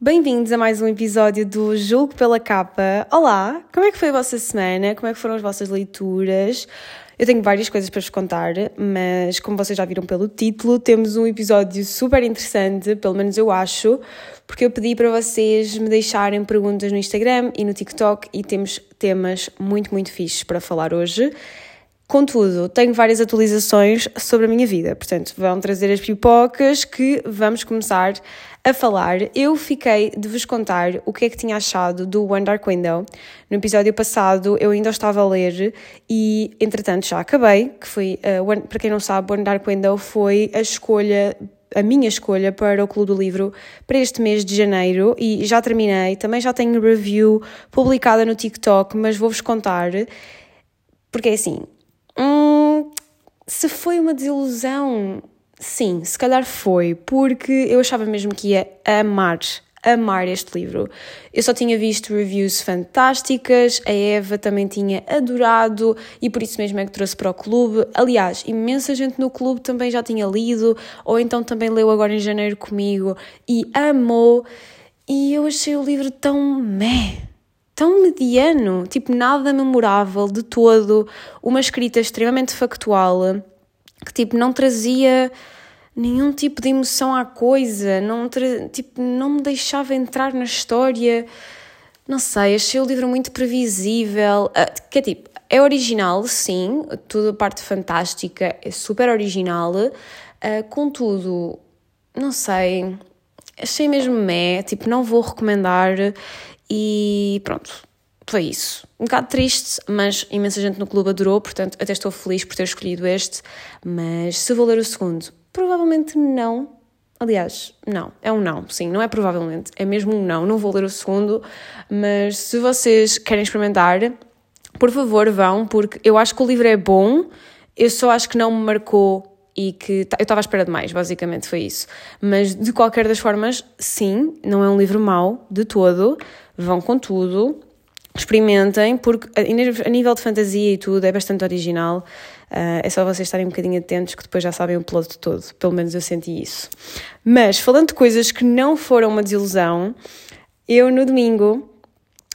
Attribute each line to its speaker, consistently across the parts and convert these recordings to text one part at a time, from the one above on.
Speaker 1: Bem-vindos a mais um episódio do Julgo pela Capa. Olá, como é que foi a vossa semana? Como é que foram as vossas leituras? Eu tenho várias coisas para vos contar, mas como vocês já viram pelo título, temos um episódio super interessante, pelo menos eu acho, porque eu pedi para vocês me deixarem perguntas no Instagram e no TikTok e temos temas muito, muito fixes para falar hoje. Contudo, tenho várias atualizações sobre a minha vida, portanto, vão trazer as pipocas que vamos começar a falar. Eu fiquei de vos contar o que é que tinha achado do One Dark Window. No episódio passado eu ainda estava a ler e, entretanto, já acabei, que foi, uh, one, para quem não sabe, One Dark Window foi a escolha a minha escolha para o Clube do Livro para este mês de janeiro e já terminei. Também já tenho review publicada no TikTok, mas vou-vos contar porque é assim, Hum, se foi uma desilusão, sim, se calhar foi, porque eu achava mesmo que ia amar, amar este livro. Eu só tinha visto reviews fantásticas, a Eva também tinha adorado e por isso mesmo é que trouxe para o clube. Aliás, imensa gente no clube também já tinha lido, ou então também leu agora em janeiro comigo e amou. E eu achei o livro tão meh tão mediano, tipo nada memorável de todo, uma escrita extremamente factual, que tipo não trazia nenhum tipo de emoção à coisa, não, tipo, não me deixava entrar na história. Não sei, achei o livro muito previsível. Que é tipo, é original, sim, toda a parte fantástica é super original, uh, contudo, não sei, achei mesmo meh, tipo, não vou recomendar e pronto, foi isso. Um bocado triste, mas imensa gente no clube adorou, portanto até estou feliz por ter escolhido este. Mas se vou ler o segundo, provavelmente não. Aliás, não, é um não, sim, não é provavelmente, é mesmo um não. Não vou ler o segundo, mas se vocês querem experimentar, por favor vão, porque eu acho que o livro é bom, eu só acho que não me marcou e que eu estava à espera de mais, basicamente foi isso. Mas de qualquer das formas, sim, não é um livro mau de todo vão com tudo, experimentem, porque a nível de fantasia e tudo é bastante original. Uh, é só vocês estarem um bocadinho atentos que depois já sabem o plot todo. Pelo menos eu senti isso. Mas falando de coisas que não foram uma desilusão, eu no domingo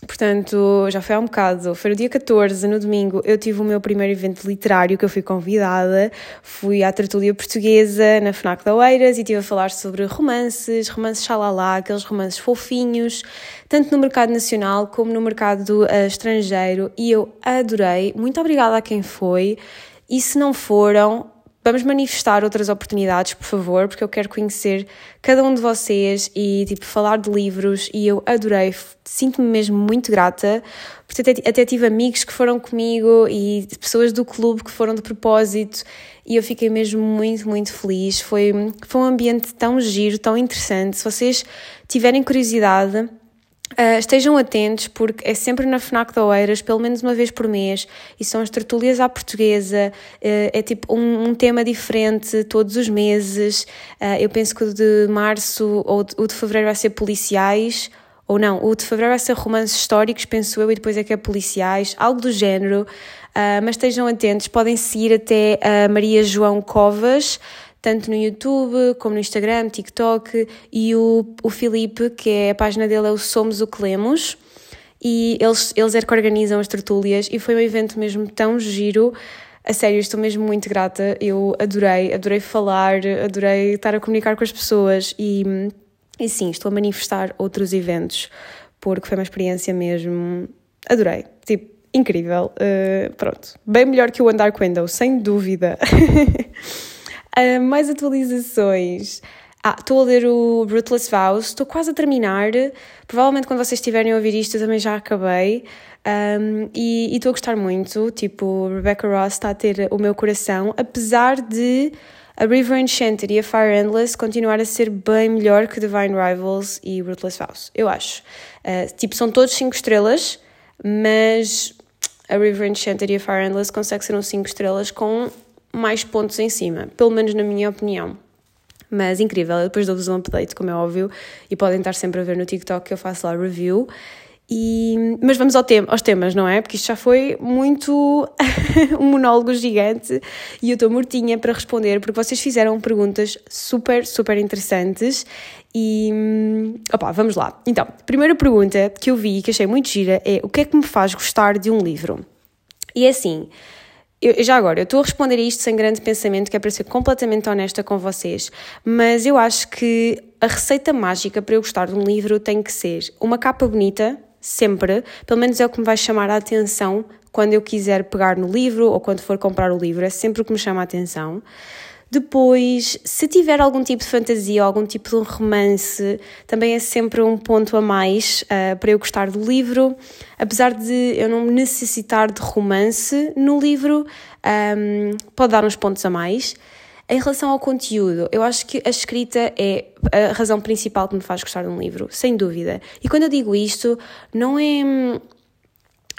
Speaker 1: Portanto, já foi há um bocado. Foi no dia 14, no domingo, eu tive o meu primeiro evento literário que eu fui convidada. Fui à tertúlia portuguesa na FNAC da Oeiras e estive a falar sobre romances, romances xalala, aqueles romances fofinhos, tanto no mercado nacional como no mercado uh, estrangeiro. E eu adorei. Muito obrigada a quem foi. E se não foram, Vamos manifestar outras oportunidades, por favor, porque eu quero conhecer cada um de vocês e, tipo, falar de livros e eu adorei, sinto-me mesmo muito grata, porque até, até tive amigos que foram comigo e pessoas do clube que foram de propósito e eu fiquei mesmo muito, muito feliz. Foi, foi um ambiente tão giro, tão interessante. Se vocês tiverem curiosidade, Uh, estejam atentos porque é sempre na FNAC da Oeiras, pelo menos uma vez por mês, e são as tertúlias à portuguesa, uh, é tipo um, um, tema diferente todos os meses. Uh, eu penso que o de março ou o de fevereiro vai ser policiais, ou não, o de fevereiro vai ser romances históricos, penso eu, e depois é que é policiais, algo do género. mas estejam atentos, podem seguir até a Maria João Covas tanto no YouTube como no Instagram, TikTok, e o, o Filipe, que é a página dele é o Somos o que Lemos, e eles, eles é que organizam as tertúlias, e foi um evento mesmo tão giro, a sério, estou mesmo muito grata, eu adorei, adorei falar, adorei estar a comunicar com as pessoas, e, e sim, estou a manifestar outros eventos, porque foi uma experiência mesmo, adorei, tipo, incrível, uh, pronto, bem melhor que o Andar Window, sem dúvida. Uh, mais atualizações. Ah, estou a ler o Brutalist Vows, estou quase a terminar. Provavelmente quando vocês estiverem a ouvir isto eu também já acabei. Um, e estou a gostar muito. Tipo, Rebecca Ross está a ter o meu coração, apesar de a River Enchanted e a Fire Endless continuar a ser bem melhor que Divine Rivals e Ruthless Vows, eu acho. Uh, tipo, são todos 5 estrelas, mas a River Enchanted e a Fire Endless consegue ser um 5 estrelas com mais pontos em cima, pelo menos na minha opinião. Mas incrível, eu depois dou-vos um update, como é óbvio, e podem estar sempre a ver no TikTok que eu faço lá review. E, mas vamos ao tema, aos temas, não é? Porque isto já foi muito um monólogo gigante e eu estou mortinha para responder porque vocês fizeram perguntas super, super interessantes e opa, vamos lá. Então, primeira pergunta que eu vi que achei muito gira é o que é que me faz gostar de um livro? E é assim, eu, já agora, eu estou a responder a isto sem grande pensamento, que é para ser completamente honesta com vocês, mas eu acho que a receita mágica para eu gostar de um livro tem que ser uma capa bonita, sempre, pelo menos é o que me vai chamar a atenção quando eu quiser pegar no livro ou quando for comprar o livro, é sempre o que me chama a atenção. Depois, se tiver algum tipo de fantasia ou algum tipo de romance, também é sempre um ponto a mais uh, para eu gostar do livro. Apesar de eu não necessitar de romance no livro, um, pode dar uns pontos a mais. Em relação ao conteúdo, eu acho que a escrita é a razão principal que me faz gostar de um livro, sem dúvida. E quando eu digo isto, não é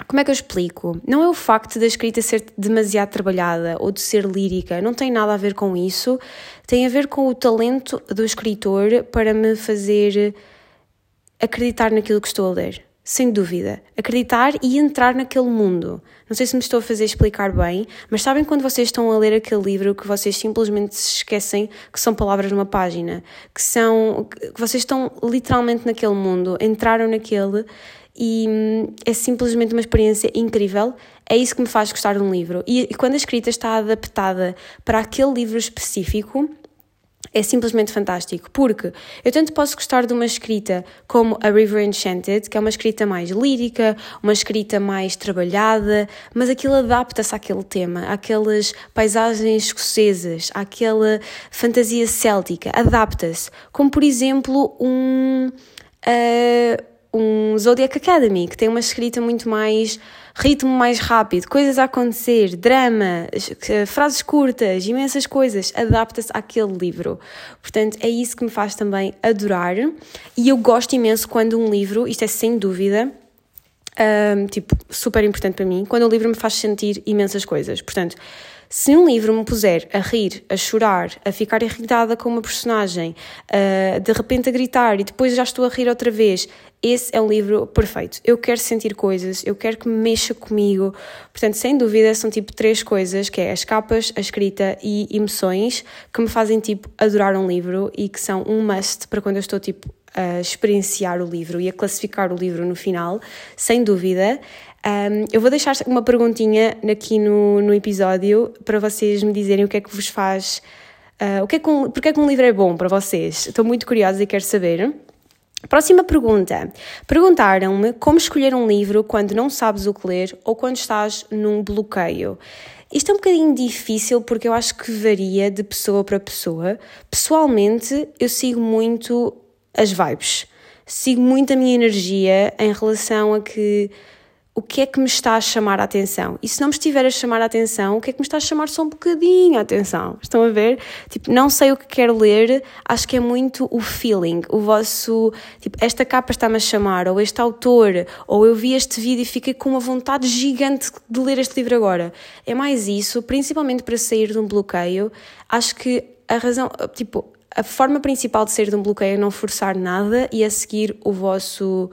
Speaker 1: como é que eu explico? Não é o facto da escrita ser demasiado trabalhada ou de ser lírica, não tem nada a ver com isso. Tem a ver com o talento do escritor para me fazer acreditar naquilo que estou a ler. Sem dúvida. Acreditar e entrar naquele mundo. Não sei se me estou a fazer explicar bem, mas sabem quando vocês estão a ler aquele livro que vocês simplesmente se esquecem que são palavras numa página? Que são. que vocês estão literalmente naquele mundo, entraram naquele e hum, é simplesmente uma experiência incrível. É isso que me faz gostar de um livro. E, quando a escrita está adaptada para aquele livro específico, é simplesmente fantástico, porque eu tanto posso gostar de uma escrita como a River Enchanted, que é uma escrita mais lírica, uma escrita mais trabalhada, mas aquilo adapta-se àquele tema, àquelas paisagens escocesas, àquela fantasia céltica, adapta-se. Como, por exemplo, um. Uh, um Zodiac Academy, que tem uma escrita muito mais ritmo mais rápido, coisas a acontecer, drama, frases curtas, imensas coisas, adapta-se àquele livro. Portanto, é isso que me faz também adorar. E eu gosto imenso quando um livro, isto é sem dúvida, um, tipo, super importante para mim, quando o livro me faz sentir imensas coisas. Portanto, se um livro me puser a rir, a chorar, a ficar irritada com uma personagem, uh, de repente a gritar e depois já estou a rir outra vez, esse é um livro perfeito. Eu quero sentir coisas, eu quero que me mexa comigo. Portanto, sem dúvida, são tipo três coisas, que é as capas, a escrita e emoções, que me fazem tipo adorar um livro e que são um must para quando eu estou tipo a experienciar o livro e a classificar o livro no final, sem dúvida. Um, eu vou deixar uma perguntinha aqui no, no episódio para vocês me dizerem o que é que vos faz. Uh, o que é que um, porque é que um livro é bom para vocês? Estou muito curiosa e quero saber. Próxima pergunta. Perguntaram-me como escolher um livro quando não sabes o que ler ou quando estás num bloqueio. Isto é um bocadinho difícil porque eu acho que varia de pessoa para pessoa. Pessoalmente, eu sigo muito as vibes. Sigo muito a minha energia em relação a que o que é que me está a chamar a atenção? E se não me estiver a chamar a atenção, o que é que me está a chamar só um bocadinho a atenção? Estão a ver? Tipo, não sei o que quero ler, acho que é muito o feeling, o vosso, tipo, esta capa está-me a chamar, ou este autor, ou eu vi este vídeo e fiquei com uma vontade gigante de ler este livro agora. É mais isso, principalmente para sair de um bloqueio. Acho que a razão, tipo, a forma principal de sair de um bloqueio é não forçar nada e a seguir o vosso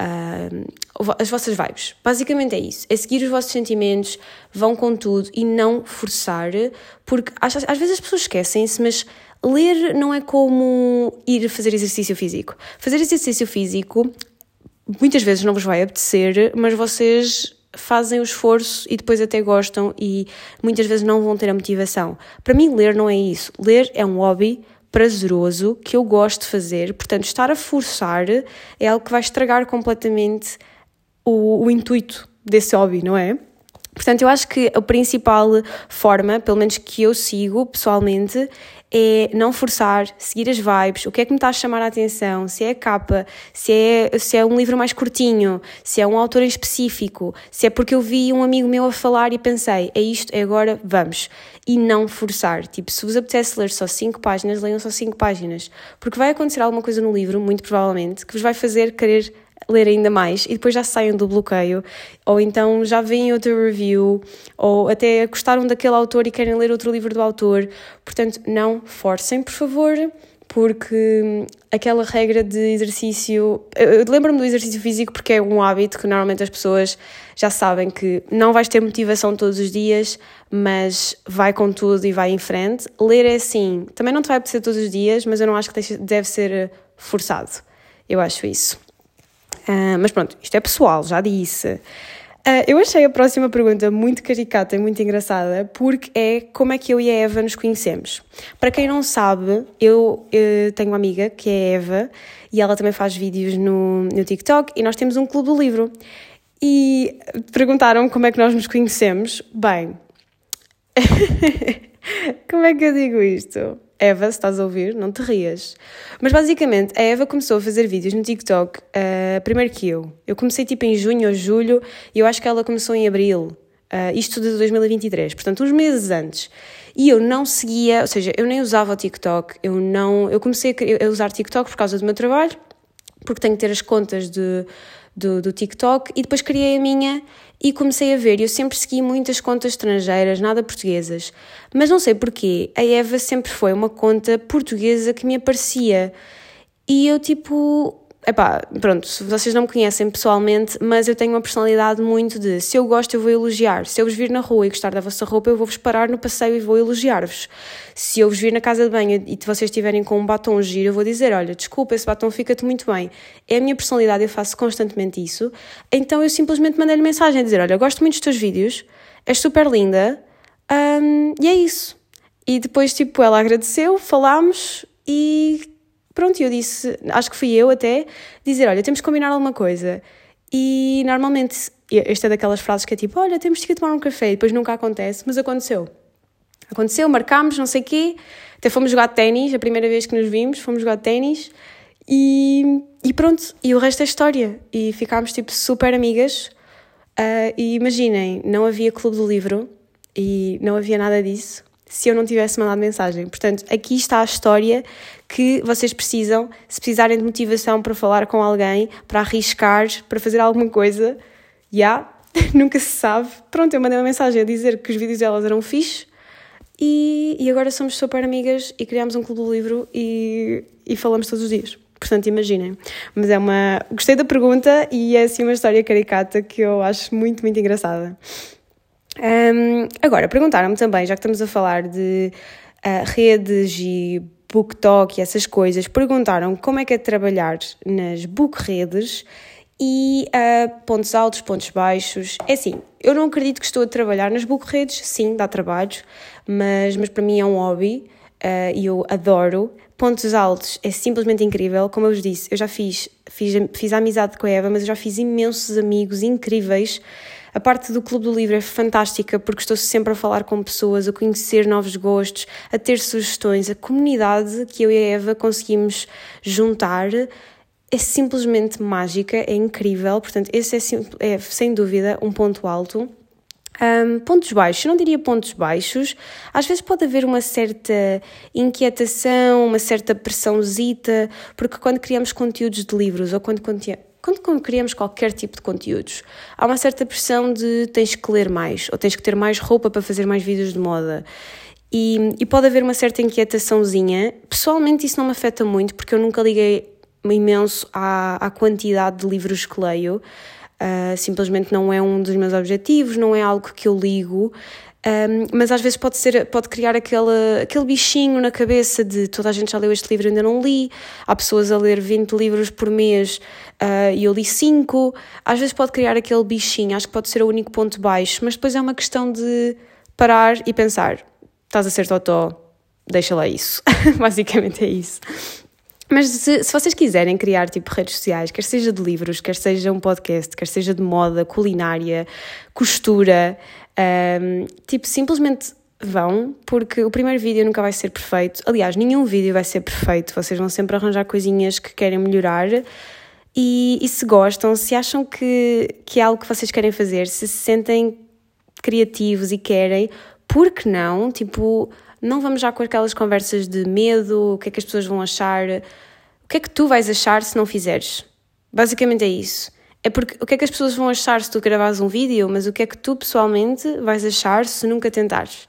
Speaker 1: uh, as vossas vibes. Basicamente é isso. É seguir os vossos sentimentos, vão com tudo e não forçar, porque às, às vezes as pessoas esquecem-se, mas ler não é como ir fazer exercício físico. Fazer exercício físico muitas vezes não vos vai apetecer, mas vocês fazem o esforço e depois até gostam e muitas vezes não vão ter a motivação. Para mim, ler não é isso. Ler é um hobby prazeroso que eu gosto de fazer. Portanto, estar a forçar é algo que vai estragar completamente o, o intuito desse hobby, não é? Portanto, eu acho que a principal forma, pelo menos que eu sigo pessoalmente, é não forçar, seguir as vibes, o que é que me está a chamar a atenção, se é a capa, se é, se é um livro mais curtinho, se é um autor em específico, se é porque eu vi um amigo meu a falar e pensei, é isto, é agora, vamos. E não forçar. Tipo, se vos apetece ler só 5 páginas, leiam só 5 páginas. Porque vai acontecer alguma coisa no livro, muito provavelmente, que vos vai fazer querer ler ainda mais e depois já saiam do bloqueio, ou então já veem outro review, ou até gostaram daquele autor e querem ler outro livro do autor. Portanto, não forcem, por favor, porque aquela regra de exercício. Lembro-me do exercício físico porque é um hábito que normalmente as pessoas já sabem que não vais ter motivação todos os dias, mas vai com tudo e vai em frente. Ler é assim, também não te vai apetecer todos os dias, mas eu não acho que deve ser forçado. Eu acho isso. Uh, mas pronto, isto é pessoal, já disse. Uh, eu achei a próxima pergunta muito caricata e muito engraçada porque é como é que eu e a Eva nos conhecemos. Para quem não sabe, eu, eu tenho uma amiga que é a Eva e ela também faz vídeos no, no TikTok e nós temos um clube do livro. E perguntaram como é que nós nos conhecemos. Bem, como é que eu digo isto? Eva, se estás a ouvir, não te rias. Mas basicamente, a Eva começou a fazer vídeos no TikTok uh, primeiro que eu. Eu comecei tipo em junho ou julho e eu acho que ela começou em abril. Uh, isto de 2023, portanto, uns meses antes. E eu não seguia, ou seja, eu nem usava o TikTok, eu não. Eu comecei a usar TikTok por causa do meu trabalho, porque tenho que ter as contas de, do, do TikTok e depois criei a minha e comecei a ver. Eu sempre segui muitas contas estrangeiras, nada portuguesas. Mas não sei porquê, a Eva sempre foi uma conta portuguesa que me aparecia. E eu, tipo, Epá, pronto, vocês não me conhecem pessoalmente, mas eu tenho uma personalidade muito de se eu gosto eu vou elogiar, se eu vos vir na rua e gostar da vossa roupa eu vou-vos parar no passeio e vou elogiar-vos. Se eu vos vir na casa de banho e vocês estiverem com um batom giro, eu vou dizer, olha, desculpa, esse batom fica-te muito bem. É a minha personalidade, eu faço constantemente isso. Então eu simplesmente mandei-lhe mensagem a dizer, olha, gosto muito dos teus vídeos, és super linda, e é isso. E depois, tipo, ela agradeceu, falámos e Pronto, eu disse, acho que fui eu até, dizer: olha, temos que combinar alguma coisa. E normalmente, esta é daquelas frases que é tipo: olha, temos que ir tomar um café, e depois nunca acontece, mas aconteceu. Aconteceu, marcámos, não sei o quê, até fomos jogar ténis, a primeira vez que nos vimos, fomos jogar ténis. E, e pronto, e o resto é história. E ficámos tipo super amigas. Uh, e imaginem, não havia clube do livro e não havia nada disso se eu não tivesse mandado mensagem. Portanto, aqui está a história que vocês precisam, se precisarem de motivação para falar com alguém, para arriscar, para fazer alguma coisa, já, yeah, nunca se sabe. Pronto, eu mandei uma mensagem a dizer que os vídeos delas eram fixe e, e agora somos super amigas e criámos um clube do livro e, e falamos todos os dias. Portanto, imaginem. Mas é uma. Gostei da pergunta e é assim uma história caricata que eu acho muito, muito engraçada. Um, agora, perguntaram-me também, já que estamos a falar de uh, redes e book talk e essas coisas, perguntaram como é que é trabalhar nas book redes e uh, pontos altos, pontos baixos. É assim, eu não acredito que estou a trabalhar nas book redes, sim, dá trabalho, mas, mas para mim é um hobby uh, e eu adoro. Pontos altos é simplesmente incrível, como eu vos disse, eu já fiz, fiz, fiz amizade com a Eva, mas eu já fiz imensos amigos incríveis a parte do Clube do Livro é fantástica porque estou sempre a falar com pessoas, a conhecer novos gostos, a ter sugestões. A comunidade que eu e a Eva conseguimos juntar é simplesmente mágica, é incrível. Portanto, esse é, é sem dúvida um ponto alto. Um, pontos baixos, eu não diria pontos baixos, às vezes pode haver uma certa inquietação, uma certa pressãozita, porque quando criamos conteúdos de livros ou quando quando criamos qualquer tipo de conteúdos, há uma certa pressão de tens que ler mais, ou tens que ter mais roupa para fazer mais vídeos de moda. E, e pode haver uma certa inquietaçãozinha. Pessoalmente, isso não me afeta muito, porque eu nunca liguei imenso à, à quantidade de livros que leio. Uh, simplesmente não é um dos meus objetivos, não é algo que eu ligo. Um, mas às vezes pode ser pode criar aquele, aquele bichinho na cabeça de toda a gente já leu este livro e ainda não li. Há pessoas a ler 20 livros por mês uh, e eu li 5 às vezes pode criar aquele bichinho acho que pode ser o único ponto baixo mas depois é uma questão de parar e pensar estás a ser totó deixa lá isso. Basicamente é isso. Mas se, se, vocês quiserem criar tipo redes sociais, quer seja de livros, quer seja um podcast, quer seja de moda, culinária, costura, um, tipo, simplesmente vão, porque o primeiro vídeo nunca vai ser perfeito. Aliás, nenhum vídeo vai ser perfeito. Vocês vão sempre arranjar coisinhas que querem melhorar. E, e se gostam, se acham que, que é algo que vocês querem fazer, se se sentem criativos e querem, por que não? Tipo, não vamos já com aquelas conversas de medo, o que é que as pessoas vão achar. O que é que tu vais achar se não fizeres? Basicamente é isso. É porque o que é que as pessoas vão achar se tu gravares um vídeo, mas o que é que tu pessoalmente vais achar se nunca tentares?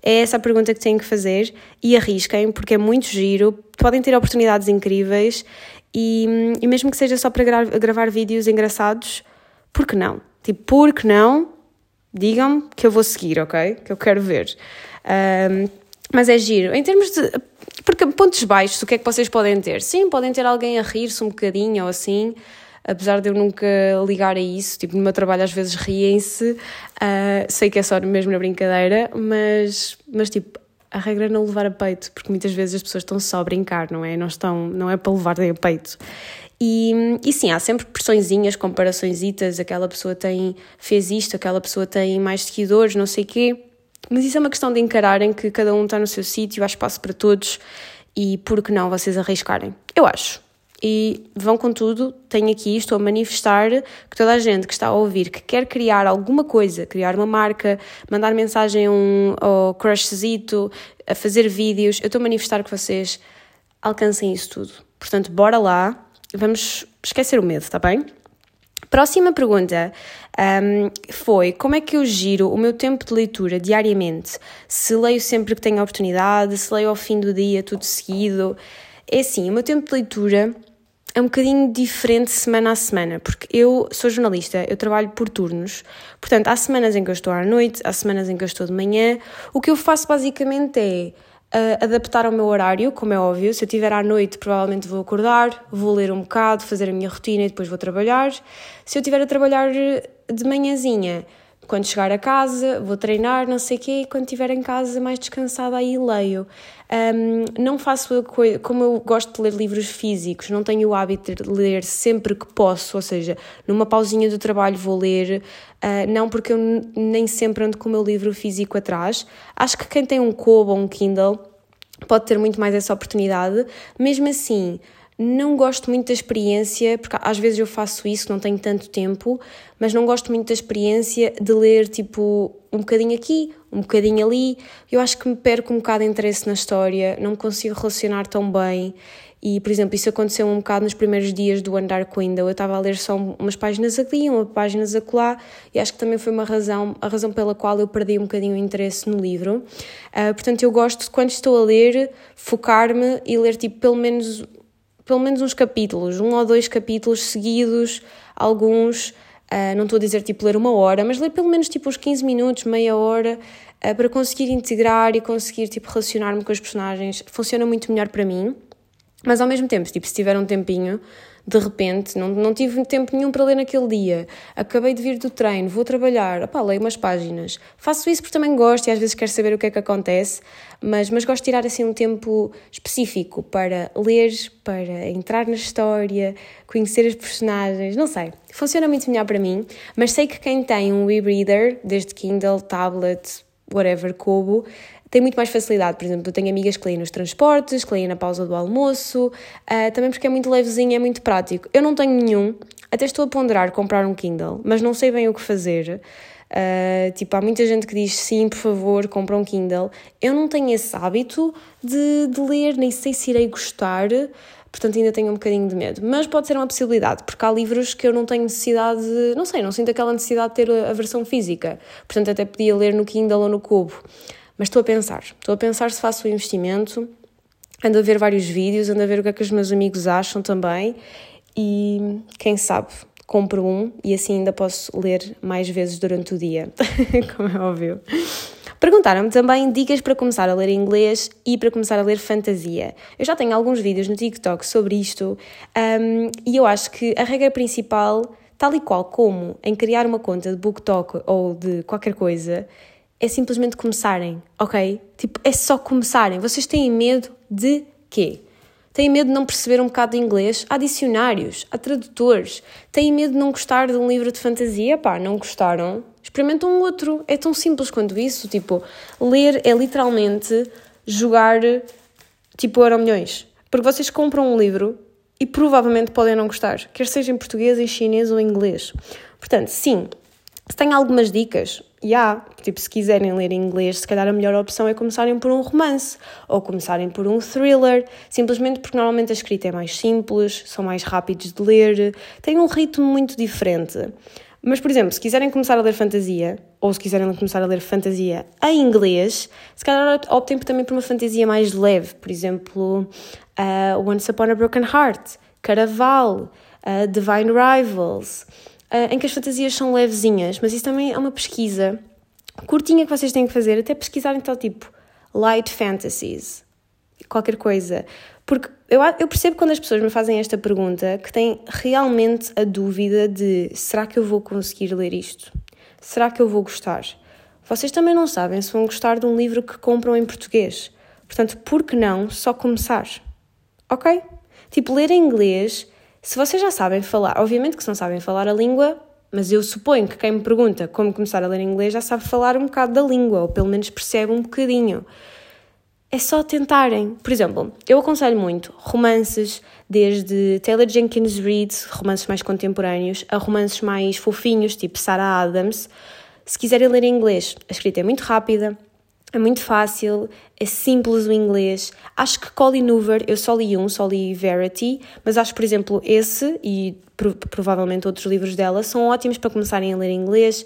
Speaker 1: É essa a pergunta que têm que fazer e arrisquem, porque é muito giro, podem ter oportunidades incríveis e, e mesmo que seja só para gra gravar vídeos engraçados, por que não? Tipo, por que não? Digam-me que eu vou seguir, ok? Que eu quero ver. Um, mas é giro. Em termos de. Porque pontos baixos, o que é que vocês podem ter? Sim, podem ter alguém a rir-se um bocadinho ou assim, apesar de eu nunca ligar a isso. Tipo, no meu trabalho às vezes riem-se. Uh, sei que é só mesmo na brincadeira, mas, mas tipo, a regra é não levar a peito, porque muitas vezes as pessoas estão só a brincar, não é? Não, estão, não é para levar a peito. E, e sim, há sempre pressõezinhas, comparaçõezitas, aquela pessoa tem, fez isto, aquela pessoa tem mais seguidores, não sei o quê. Mas isso é uma questão de encararem que cada um está no seu sítio, há espaço para todos e por que não vocês arriscarem? Eu acho. E vão com tudo, tenho aqui, estou a manifestar que toda a gente que está a ouvir, que quer criar alguma coisa, criar uma marca, mandar mensagem a um ao crushzito, a fazer vídeos, eu estou a manifestar que vocês alcancem isso tudo. Portanto, bora lá, vamos esquecer o medo, está bem? Próxima pergunta um, foi como é que eu giro o meu tempo de leitura diariamente? Se leio sempre que tenho oportunidade, se leio ao fim do dia, tudo seguido. É assim, o meu tempo de leitura é um bocadinho diferente semana a semana, porque eu sou jornalista, eu trabalho por turnos, portanto, há semanas em que eu estou à noite, há semanas em que eu estou de manhã. O que eu faço basicamente é uh, adaptar ao meu horário, como é óbvio. Se eu estiver à noite, provavelmente vou acordar, vou ler um bocado, fazer a minha rotina e depois vou trabalhar. Se eu estiver a trabalhar de manhãzinha, quando chegar a casa, vou treinar, não sei o quê, e quando estiver em casa mais descansada, aí leio. Um, não faço a coisa, como eu gosto de ler livros físicos, não tenho o hábito de ler sempre que posso, ou seja, numa pausinha do trabalho vou ler, uh, não porque eu nem sempre ando com o meu livro físico atrás. Acho que quem tem um Kobo ou um Kindle pode ter muito mais essa oportunidade, mesmo assim não gosto muito da experiência, porque às vezes eu faço isso, não tenho tanto tempo, mas não gosto muito da experiência de ler tipo um bocadinho aqui, um bocadinho ali. Eu acho que me perco um bocado de interesse na história, não me consigo relacionar tão bem. E, por exemplo, isso aconteceu um bocado nos primeiros dias do Andar Window. Eu estava a ler só umas páginas aqui, umas páginas acolá, e acho que também foi uma razão, a razão pela qual eu perdi um bocadinho o interesse no livro. Uh, portanto, eu gosto, quando estou a ler, focar-me e ler tipo pelo menos pelo menos uns capítulos, um ou dois capítulos seguidos, alguns, uh, não estou a dizer tipo ler uma hora, mas ler pelo menos tipo uns 15 minutos, meia hora, uh, para conseguir integrar e conseguir tipo relacionar-me com os personagens. Funciona muito melhor para mim, mas ao mesmo tempo, tipo, se tiver um tempinho, de repente, não, não tive tempo nenhum para ler naquele dia, acabei de vir do treino, vou trabalhar, opá, leio umas páginas. Faço isso porque também gosto e às vezes quero saber o que é que acontece, mas, mas gosto de tirar assim um tempo específico para ler, para entrar na história, conhecer as personagens, não sei. Funciona muito melhor para mim, mas sei que quem tem um e-reader, desde Kindle, tablet, whatever, Kobo, tem muito mais facilidade. Por exemplo, eu tenho amigas que leem nos transportes, que leem na pausa do almoço, uh, também porque é muito levezinho, é muito prático. Eu não tenho nenhum, até estou a ponderar comprar um Kindle, mas não sei bem o que fazer. Uh, tipo, há muita gente que diz sim, por favor, compra um Kindle. Eu não tenho esse hábito de, de ler, nem sei se irei gostar, portanto ainda tenho um bocadinho de medo. Mas pode ser uma possibilidade, porque há livros que eu não tenho necessidade, de, não sei, não sinto aquela necessidade de ter a versão física. Portanto, até podia ler no Kindle ou no Cubo. Mas estou a pensar, estou a pensar se faço o investimento, ando a ver vários vídeos, ando a ver o que é que os meus amigos acham também e quem sabe compro um e assim ainda posso ler mais vezes durante o dia, como é óbvio. Perguntaram-me também dicas para começar a ler inglês e para começar a ler fantasia. Eu já tenho alguns vídeos no TikTok sobre isto um, e eu acho que a regra principal, tal e qual como em criar uma conta de BookTok ou de qualquer coisa, é simplesmente começarem, ok? Tipo, é só começarem. Vocês têm medo de quê? Têm medo de não perceber um bocado de inglês? Há dicionários, há tradutores. Têm medo de não gostar de um livro de fantasia? Pá, não gostaram? Experimentam um outro. É tão simples quanto isso. Tipo, ler é literalmente jogar tipo Euro Milhões. Porque vocês compram um livro e provavelmente podem não gostar, quer seja em português, em chinês ou em inglês. Portanto, sim, se têm algumas dicas, yeah, tipo, se quiserem ler em inglês, se calhar a melhor opção é começarem por um romance ou começarem por um thriller, simplesmente porque normalmente a escrita é mais simples, são mais rápidos de ler, têm um ritmo muito diferente. Mas, por exemplo, se quiserem começar a ler fantasia, ou se quiserem começar a ler fantasia em inglês, se calhar optem também por uma fantasia mais leve, por exemplo, uh, Once Upon a Broken Heart, Caraval, uh, Divine Rivals, em que as fantasias são levezinhas, mas isso também é uma pesquisa curtinha que vocês têm que fazer, até pesquisar então tipo light fantasies, qualquer coisa. Porque eu, eu percebo quando as pessoas me fazem esta pergunta que têm realmente a dúvida de será que eu vou conseguir ler isto? Será que eu vou gostar? Vocês também não sabem se vão gostar de um livro que compram em português. Portanto, por que não só começar? Ok? Tipo, ler em inglês, se vocês já sabem falar, obviamente que se não sabem falar a língua, mas eu suponho que quem me pergunta como começar a ler inglês já sabe falar um bocado da língua, ou pelo menos percebe um bocadinho. É só tentarem. Por exemplo, eu aconselho muito romances, desde Taylor Jenkins Reid, romances mais contemporâneos, a romances mais fofinhos, tipo Sarah Adams. Se quiserem ler em inglês, a escrita é muito rápida, é muito fácil, é simples o inglês. Acho que Colin Hoover, eu só li um, só li Verity, mas acho, por exemplo, esse e provavelmente outros livros dela são ótimos para começarem a ler inglês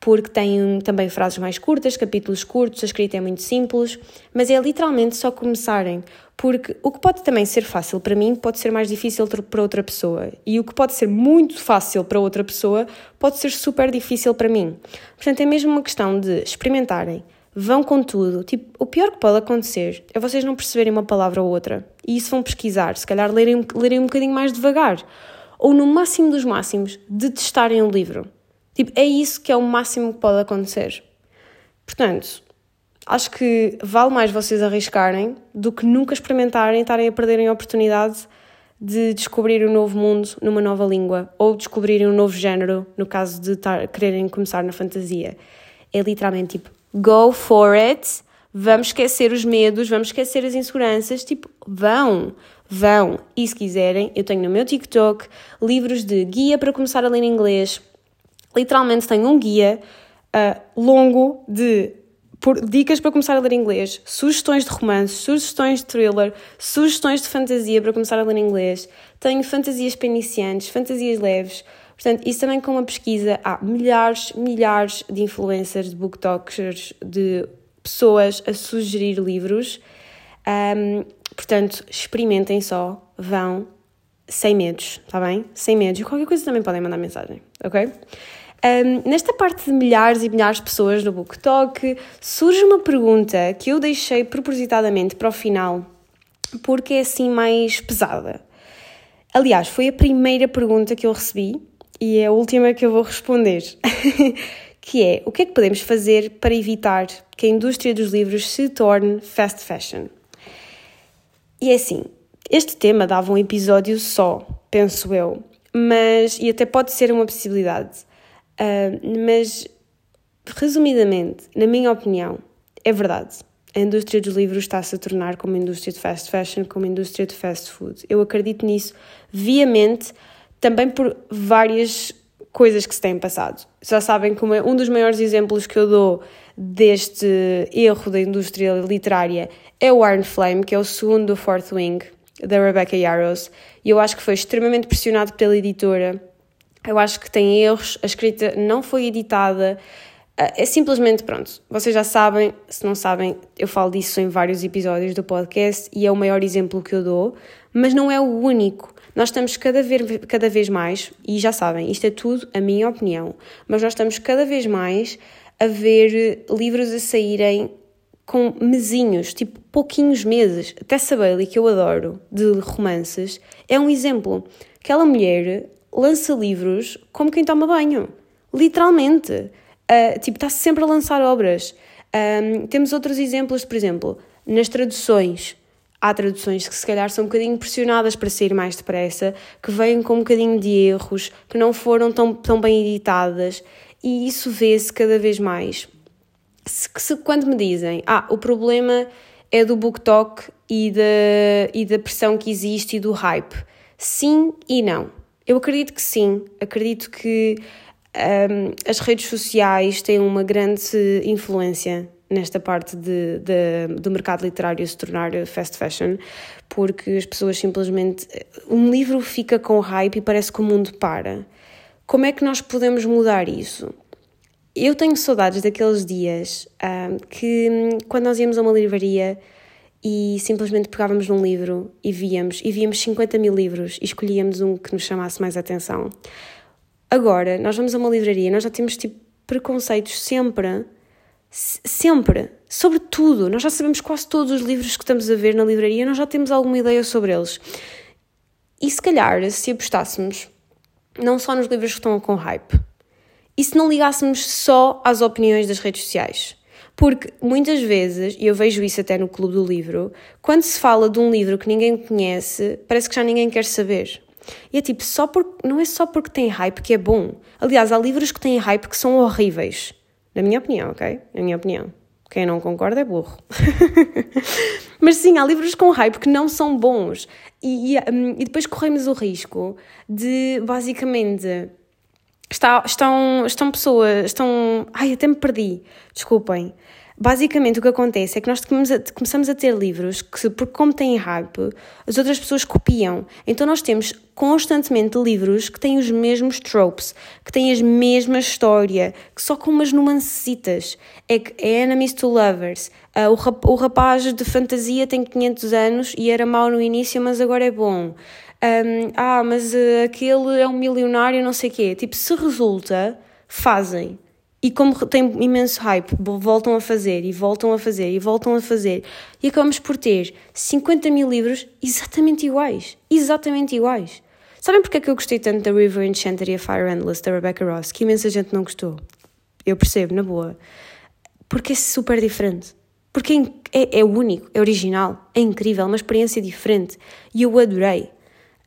Speaker 1: porque tem também frases mais curtas, capítulos curtos, a escrita é muito simples, mas é literalmente só começarem, porque o que pode também ser fácil para mim pode ser mais difícil para outra pessoa, e o que pode ser muito fácil para outra pessoa pode ser super difícil para mim. Portanto, é mesmo uma questão de experimentarem, vão com tudo. Tipo, o pior que pode acontecer é vocês não perceberem uma palavra ou outra, e isso vão pesquisar, se calhar lerem, lerem um bocadinho mais devagar, ou no máximo dos máximos, detestarem o livro Tipo, é isso que é o máximo que pode acontecer. Portanto, acho que vale mais vocês arriscarem do que nunca experimentarem e estarem a perderem a oportunidade de descobrir um novo mundo numa nova língua ou descobrirem um novo género, no caso de tar, quererem começar na fantasia. É literalmente tipo, go for it, vamos esquecer os medos, vamos esquecer as inseguranças, tipo, vão, vão. E se quiserem, eu tenho no meu TikTok livros de guia para começar a ler inglês, literalmente tenho um guia uh, longo de por, dicas para começar a ler inglês, sugestões de romance, sugestões de thriller, sugestões de fantasia para começar a ler inglês. Tenho fantasias para iniciantes, fantasias leves. Portanto, isso também com uma pesquisa, há milhares, milhares de influencers, de booktokers, de pessoas a sugerir livros. Um, portanto, experimentem só, vão, sem medos, está bem? Sem medos. E qualquer coisa também podem mandar mensagem, ok? Um, nesta parte de milhares e milhares de pessoas no BookTok, surge uma pergunta que eu deixei propositadamente para o final, porque é assim mais pesada. Aliás, foi a primeira pergunta que eu recebi e é a última que eu vou responder. que é o que é que podemos fazer para evitar que a indústria dos livros se torne fast fashion? E é assim, este tema dava um episódio só, penso eu, mas e até pode ser uma possibilidade. Uh, mas, resumidamente, na minha opinião, é verdade. A indústria dos livros está-se a tornar como a indústria de fast fashion, como a indústria de fast food. Eu acredito nisso viamente, também por várias coisas que se têm passado. Já sabem é um dos maiores exemplos que eu dou deste erro da indústria literária é o Iron Flame, que é o segundo do Fourth Wing, da Rebecca Yarros, e eu acho que foi extremamente pressionado pela editora eu acho que tem erros, a escrita não foi editada. É simplesmente, pronto, vocês já sabem, se não sabem, eu falo disso em vários episódios do podcast e é o maior exemplo que eu dou, mas não é o único. Nós estamos cada vez, cada vez mais, e já sabem, isto é tudo a minha opinião, mas nós estamos cada vez mais a ver livros a saírem com mesinhos, tipo pouquinhos meses. Tessa Bailey, que eu adoro, de romances, é um exemplo. Aquela mulher lança livros como quem toma banho. Literalmente. Uh, tipo, está sempre a lançar obras. Um, temos outros exemplos, por exemplo, nas traduções. Há traduções que se calhar são um bocadinho pressionadas para sair mais depressa, que vêm com um bocadinho de erros, que não foram tão, tão bem editadas, e isso vê-se cada vez mais. Se, se, quando me dizem, ah, o problema é do BookTok e da, e da pressão que existe e do hype. Sim e não. Eu acredito que sim, acredito que um, as redes sociais têm uma grande influência nesta parte de, de, do mercado literário se tornar fast fashion, porque as pessoas simplesmente. Um livro fica com hype e parece que o mundo para. Como é que nós podemos mudar isso? eu tenho saudades daqueles dias que, quando nós íamos a uma livraria e simplesmente pegávamos num livro e víamos, e víamos 50 mil livros e escolhíamos um que nos chamasse mais atenção. Agora, nós vamos a uma livraria, nós já temos tipo preconceitos sempre, sempre, sobre tudo. Nós já sabemos quase todos os livros que estamos a ver na livraria, nós já temos alguma ideia sobre eles. E se calhar, se apostássemos não só nos livros que estão com hype, e se não ligássemos só às opiniões das redes sociais? Porque muitas vezes, e eu vejo isso até no Clube do Livro, quando se fala de um livro que ninguém conhece, parece que já ninguém quer saber. E é tipo, só por, não é só porque tem hype que é bom. Aliás, há livros que têm hype que são horríveis. Na minha opinião, ok? Na minha opinião. Quem não concorda é burro. Mas sim, há livros com hype que não são bons. E, e, hum, e depois corremos o risco de, basicamente, Está, estão, estão pessoas, estão. Ai, até me perdi, desculpem. Basicamente, o que acontece é que nós começamos a ter livros que, porque como têm hype, as outras pessoas copiam. Então, nós temos constantemente livros que têm os mesmos tropes, que têm as mesmas história, que só com umas nuancecitas. É que é Enemies to Lovers. Uh, o, rapaz de fantasia tem 500 anos e era mau no início, mas agora é bom um, ah, mas uh, aquele é um milionário, não sei o quê. Tipo, se resulta, fazem. E como tem imenso hype, voltam a fazer e voltam a fazer e voltam a fazer. E acabamos por ter 50 mil livros exatamente iguais. Exatamente iguais. Sabem porque é que eu gostei tanto da River Enchanted e a Fire Endless da Rebecca Ross? Que imensa gente não gostou. Eu percebo, na boa. Porque é super diferente. Porque é, é, é único, é original, é incrível, é uma experiência diferente. E eu adorei.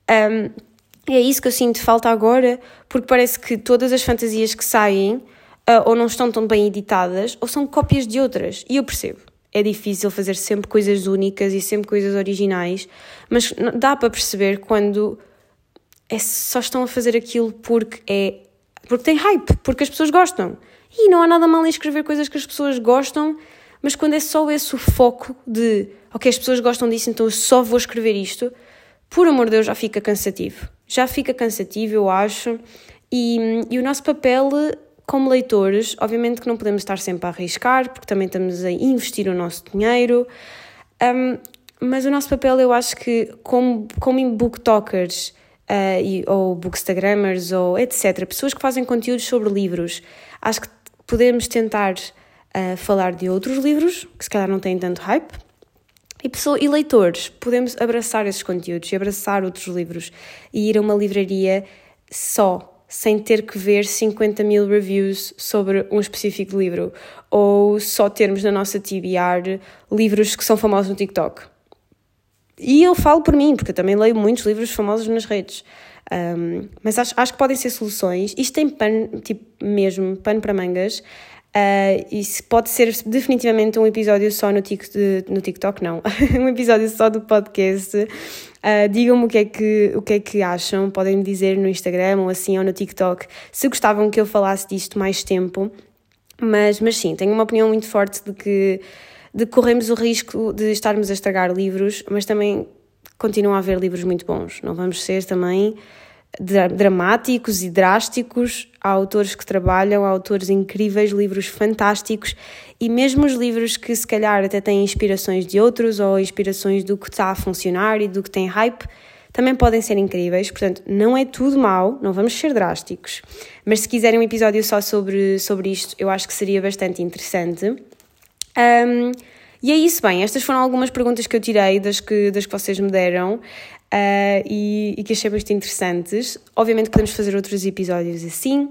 Speaker 1: Um, é isso que eu sinto falta agora, porque parece que todas as fantasias que saem uh, ou não estão tão bem editadas ou são cópias de outras. E eu percebo. É difícil fazer sempre coisas únicas e sempre coisas originais, mas dá para perceber quando é, só estão a fazer aquilo porque é porque tem hype, porque as pessoas gostam. E não há nada mal em escrever coisas que as pessoas gostam, mas quando é só esse o foco de ok, as pessoas gostam disso, então eu só vou escrever isto, por amor de Deus, já fica cansativo. Já fica cansativo, eu acho. E, e o nosso papel como leitores, obviamente que não podemos estar sempre a arriscar, porque também estamos a investir o nosso dinheiro. Um, mas o nosso papel, eu acho que, como, como booktalkers, uh, e, ou bookstagrammers, ou etc., pessoas que fazem conteúdos sobre livros, acho que podemos tentar uh, falar de outros livros, que se calhar não têm tanto hype, e, pessoa, e leitores, podemos abraçar esses conteúdos e abraçar outros livros e ir a uma livraria só, sem ter que ver 50 mil reviews sobre um específico livro ou só termos na nossa TBR livros que são famosos no TikTok. E eu falo por mim, porque eu também leio muitos livros famosos nas redes. Um, mas acho, acho que podem ser soluções. Isto tem pano, tipo, mesmo, pano para mangas. Uh, isso pode ser definitivamente um episódio só no, tic, no TikTok, não, um episódio só do podcast. Uh, Digam-me o, que é que, o que é que acham, podem me dizer no Instagram ou assim ou no TikTok se gostavam que eu falasse disto mais tempo. Mas, mas sim, tenho uma opinião muito forte de que, de corremos o risco de estarmos a estragar livros, mas também continuam a haver livros muito bons. Não vamos ser também dramáticos e drásticos, há autores que trabalham, há autores incríveis, livros fantásticos. E mesmo os livros que se calhar até têm inspirações de outros ou inspirações do que está a funcionar e do que tem hype, também podem ser incríveis, portanto, não é tudo mau, não vamos ser drásticos. Mas se quiserem um episódio só sobre, sobre isto, eu acho que seria bastante interessante. Um, e é isso, bem, estas foram algumas perguntas que eu tirei das que, das que vocês me deram uh, e, e, que achei bastante interessantes. Obviamente podemos fazer outros episódios assim.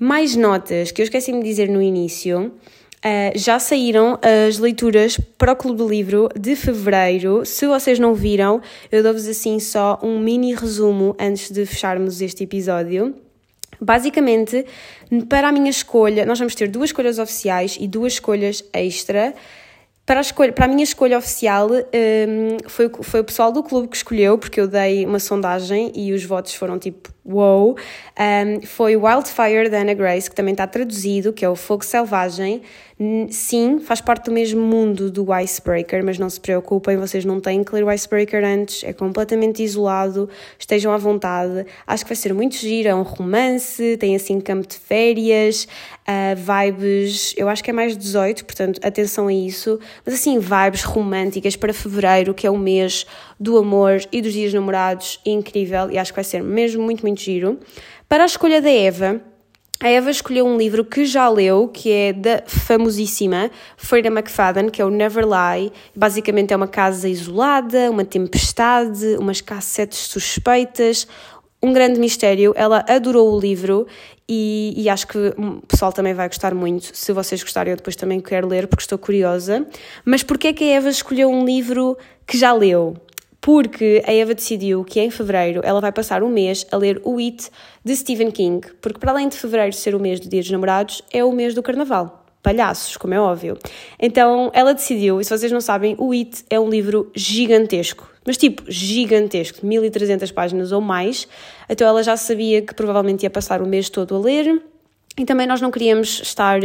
Speaker 1: Mais notas que eu esqueci-me de dizer no início. Uh, já saíram as leituras para o Clube do Livro de Fevereiro. Se vocês não viram, eu dou-vos assim só um mini resumo antes de fecharmos este episódio. Basicamente, para a minha escolha, nós vamos ter duas escolhas oficiais e duas escolhas extra. Para a, escolha, para a minha escolha oficial, um, foi, foi o pessoal do clube que escolheu, porque eu dei uma sondagem e os votos foram tipo wow. Um, foi Wildfire da Anna Grace, que também está traduzido, que é o Fogo Selvagem. Sim, faz parte do mesmo mundo do Icebreaker, mas não se preocupem, vocês não têm que ler o Icebreaker antes, é completamente isolado, estejam à vontade. Acho que vai ser muito giro, é um romance, tem assim campo de férias, uh, vibes, eu acho que é mais 18, portanto atenção a isso, mas assim, vibes românticas para fevereiro, que é o mês do amor e dos dias namorados, incrível, e acho que vai ser mesmo muito, muito giro. Para a escolha da Eva, a Eva escolheu um livro que já leu, que é da famosíssima Freida McFadden, que é o Never Lie. Basicamente é uma casa isolada, uma tempestade, umas cassetes suspeitas, um grande mistério. Ela adorou o livro e, e, acho que o pessoal também vai gostar muito. Se vocês gostarem, eu depois também quero ler porque estou curiosa. Mas porquê é que a Eva escolheu um livro que já leu? Porque a Eva decidiu que em fevereiro ela vai passar um mês a ler o It de Stephen King, porque para além de fevereiro ser o mês do Dia dos Namorados, é o mês do Carnaval. Palhaços, como é óbvio. Então ela decidiu, e se vocês não sabem, o It é um livro gigantesco, mas tipo gigantesco, 1300 páginas ou mais. Então ela já sabia que provavelmente ia passar o mês todo a ler e também nós não queríamos estar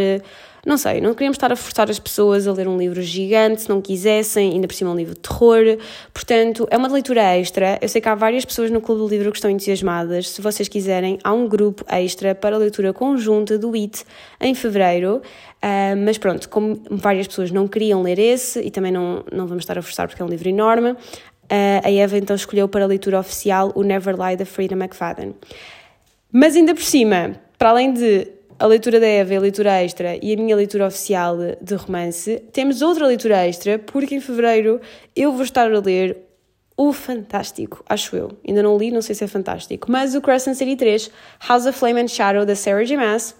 Speaker 1: não sei, não queríamos estar a forçar as pessoas a ler um livro gigante se não quisessem, ainda por cima um livro de terror. Portanto, é uma leitura extra. Eu sei que há várias pessoas no Clube do Livro que estão entusiasmadas. Se vocês quiserem, há um grupo extra para a leitura conjunta do IT em fevereiro. Uh, mas pronto, como várias pessoas não queriam ler esse e também não, não vamos estar a forçar porque é um livro enorme, uh, a Eva então escolheu para a leitura oficial o Never Lie da Frida McFadden. Mas ainda por cima, para além de a leitura da Eva, a leitura extra e a minha leitura oficial de romance, temos outra leitura extra, porque em fevereiro eu vou estar a ler o fantástico, acho eu. Ainda não li, não sei se é fantástico, mas o Crescent City 3, House of Flame and Shadow, da Sarah J. Maas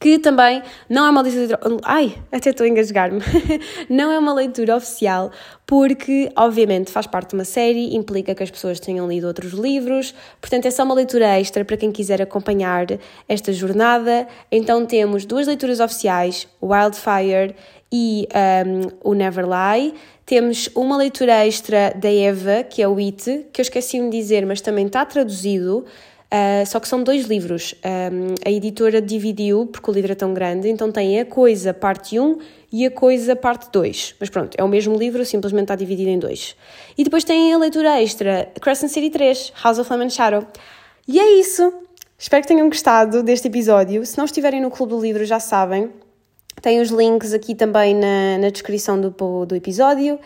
Speaker 1: que também não é uma leitura. Ai, até estou a engasgar-me. não é uma leitura oficial, porque, obviamente, faz parte de uma série, implica que as pessoas tenham lido outros livros, portanto, é só uma leitura extra para quem quiser acompanhar esta jornada. Então, temos duas leituras oficiais, Wildfire e um, o Never Lie. Temos uma leitura extra da Eva, que é o It, que eu esqueci-me de dizer, mas também está traduzido. Uh, só que são dois livros. Um, a editora dividiu, porque o livro é tão grande, então tem a coisa parte 1 e a coisa parte 2. Mas pronto, é o mesmo livro, simplesmente está dividido em dois. E depois tem a leitura extra, Crescent City 3, House of and Shadow. E é isso. Espero que tenham gostado deste episódio. Se não estiverem no Clube do Livro, já sabem. Tem os links aqui também na, na descrição do, do episódio.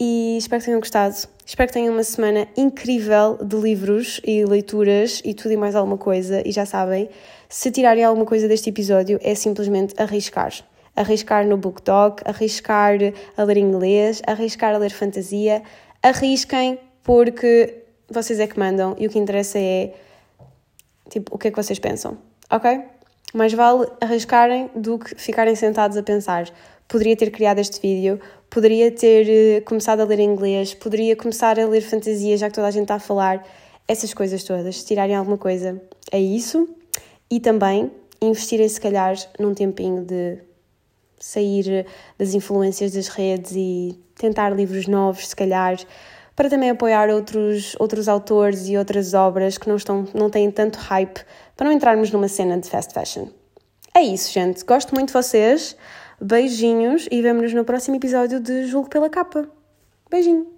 Speaker 1: E espero que tenham gostado. Espero que tenham uma semana incrível de livros e leituras e tudo e mais alguma coisa. E já sabem, se tirarem alguma coisa deste episódio, é simplesmente arriscar. Arriscar no BookDog, arriscar a ler inglês, arriscar a ler fantasia. Arrisquem porque vocês é que mandam e o que interessa é tipo o que é que vocês pensam, ok? Mais vale arriscarem do que ficarem sentados a pensar. Poderia ter criado este vídeo, poderia ter eh, começado a ler inglês, poderia começar a ler fantasia, já que toda a gente está a falar, essas coisas todas, se tirarem alguma coisa, é isso. E também investirem, se calhar, num tempinho de sair das influências das redes e tentar livros novos, se calhar, para também apoiar outros, outros autores e outras obras que não, estão, não têm tanto hype, para não entrarmos numa cena de fast fashion. É isso, gente. Gosto muito de vocês. Beijinhos e vemo-nos no próximo episódio de Julgo pela Capa. Beijinho!